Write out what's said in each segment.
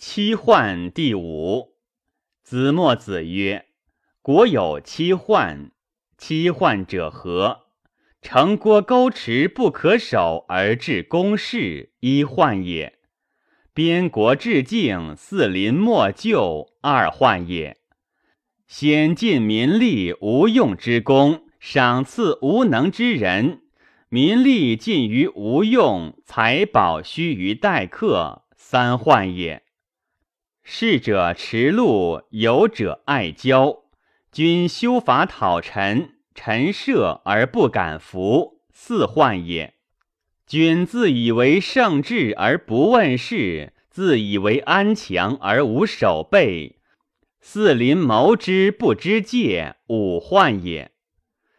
七患第五。子墨子曰：“国有七患，七患者何？城郭沟池不可守而致公事，一患也；边国至境，四邻莫救，二患也；先尽民力无用之功，赏赐无能之人，民力尽于无用，财宝须于待客，三患也。”逝者持路，有者爱交。君修法讨臣，臣赦而不敢服，四患也。君自以为圣智而不问事，自以为安强而无守备，四邻谋之不知戒，五患也。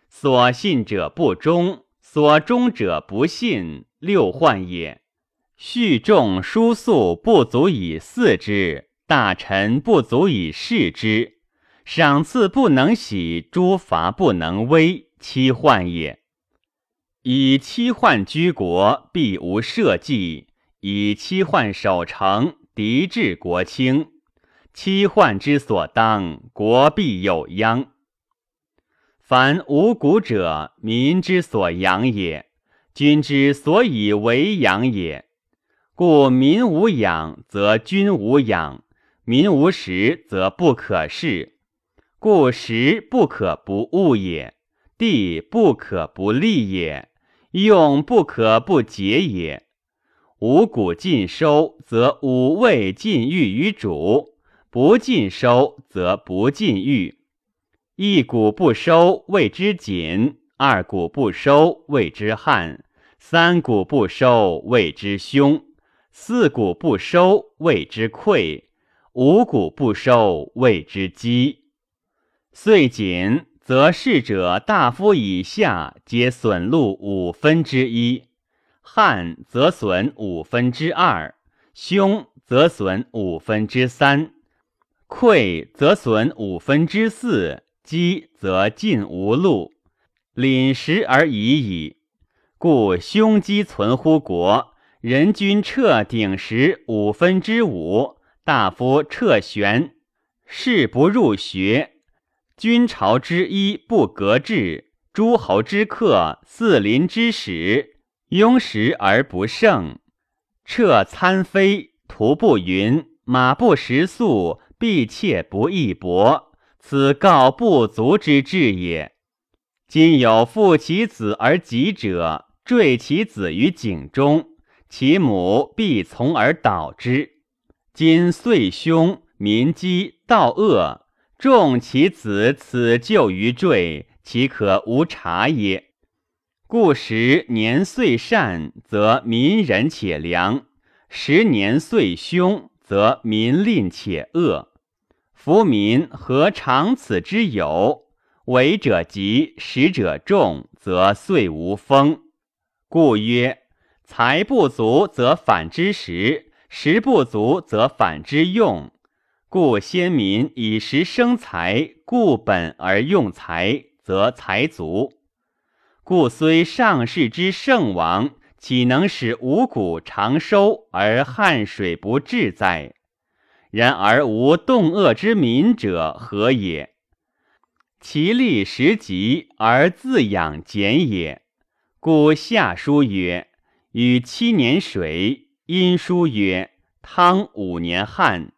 所信者不忠，所忠者不信，六患也。序众书素不足以四之。大臣不足以视之，赏赐不能喜，诸罚不能威，七患也。以七患居国，必无社稷；以七患守城，敌至国清。七患之所当，国必有殃。凡五谷者，民之所养也，君之所以为养也。故民无养，则君无养。民无食，则不可事，故食不可不务也，地不可不利也，用不可不节也。五谷尽收，则五味尽欲于主；不尽收，则不尽欲。一谷不收，谓之紧；二谷不收，谓之旱；三谷不收，谓之凶；四谷不收，谓之溃。五谷不收，谓之饥。岁谨，则逝者大夫以下皆损禄五分之一；旱则损五分之二；凶则损五分之三；溃则损五分之四；饥则尽无禄，廪食而已矣。故凶饥存乎国，人均彻鼎食五分之五。大夫撤玄，士不入学；君朝之一不革制，诸侯之客，四邻之使，庸时而不胜。撤参飞，徒不云，马不食粟，必妾不义薄，此告不足之至也。今有负其子而疾者，坠其子于井中，其母必从而导之。今岁凶，民饥，盗恶，众其子此救于坠，岂可无察也？故时年岁善，则民仁且良；时年岁凶，则民吝且恶。夫民何尝此之有？为者急，食者众，则岁无风。故曰：财不足，则反之食。食不足则反之用，故先民以食生财，固本而用财，则财足。故虽上世之圣王，岂能使五谷长收而汉水不至哉？然而无冻饿之民者何也？其力时急而自养俭也。故下书曰：“与七年水。”因书曰：“汤五年旱，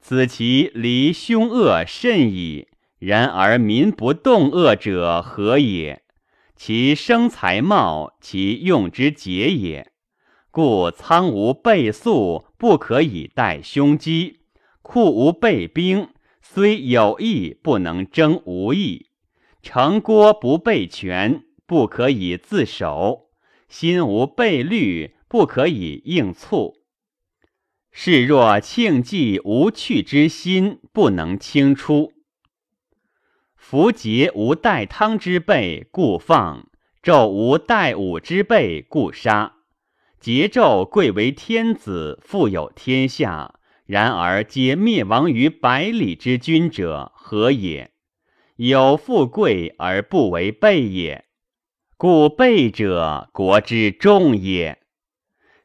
此其离凶恶甚矣。然而民不动恶者何也？其生财茂，其用之节也。故仓无备粟，不可以待凶饥；库无备兵，虽有义，不能争无义。城郭不备权，不可以自守；心无备虑。”不可以应促。是若庆忌无去之心，不能清出。符节无待汤之备，故放；纣无待武之备，故杀。桀纣贵为天子，富有天下，然而皆灭亡于百里之君者，何也？有富贵而不为备也。故备者，国之重也。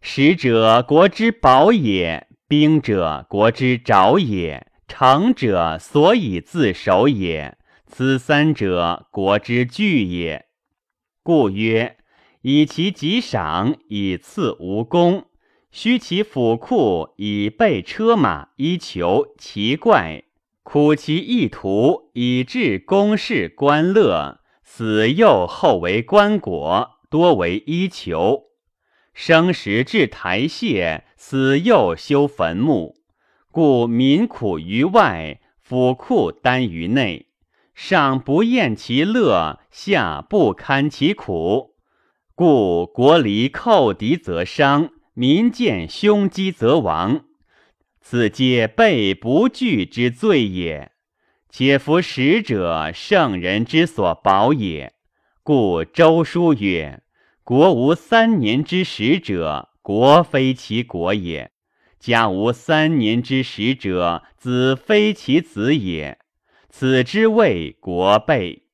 使者国之宝也，兵者，国之爪也；成者，所以自守也。此三者，国之具也。故曰：以其己赏，以赐无功；虚其府库，以备车马衣裘。奇怪，苦其意图，以致公事官乐。死幼后为棺椁，多为衣裘。生时至台榭，死又修坟墓，故民苦于外，府库单于内。上不厌其乐，下不堪其苦，故国离寇敌则伤，民见凶击则亡。此皆备不惧之罪也。且夫使者，圣人之所保也。故周书曰。国无三年之使者，国非其国也；家无三年之使者，子非其子也。此之谓国备。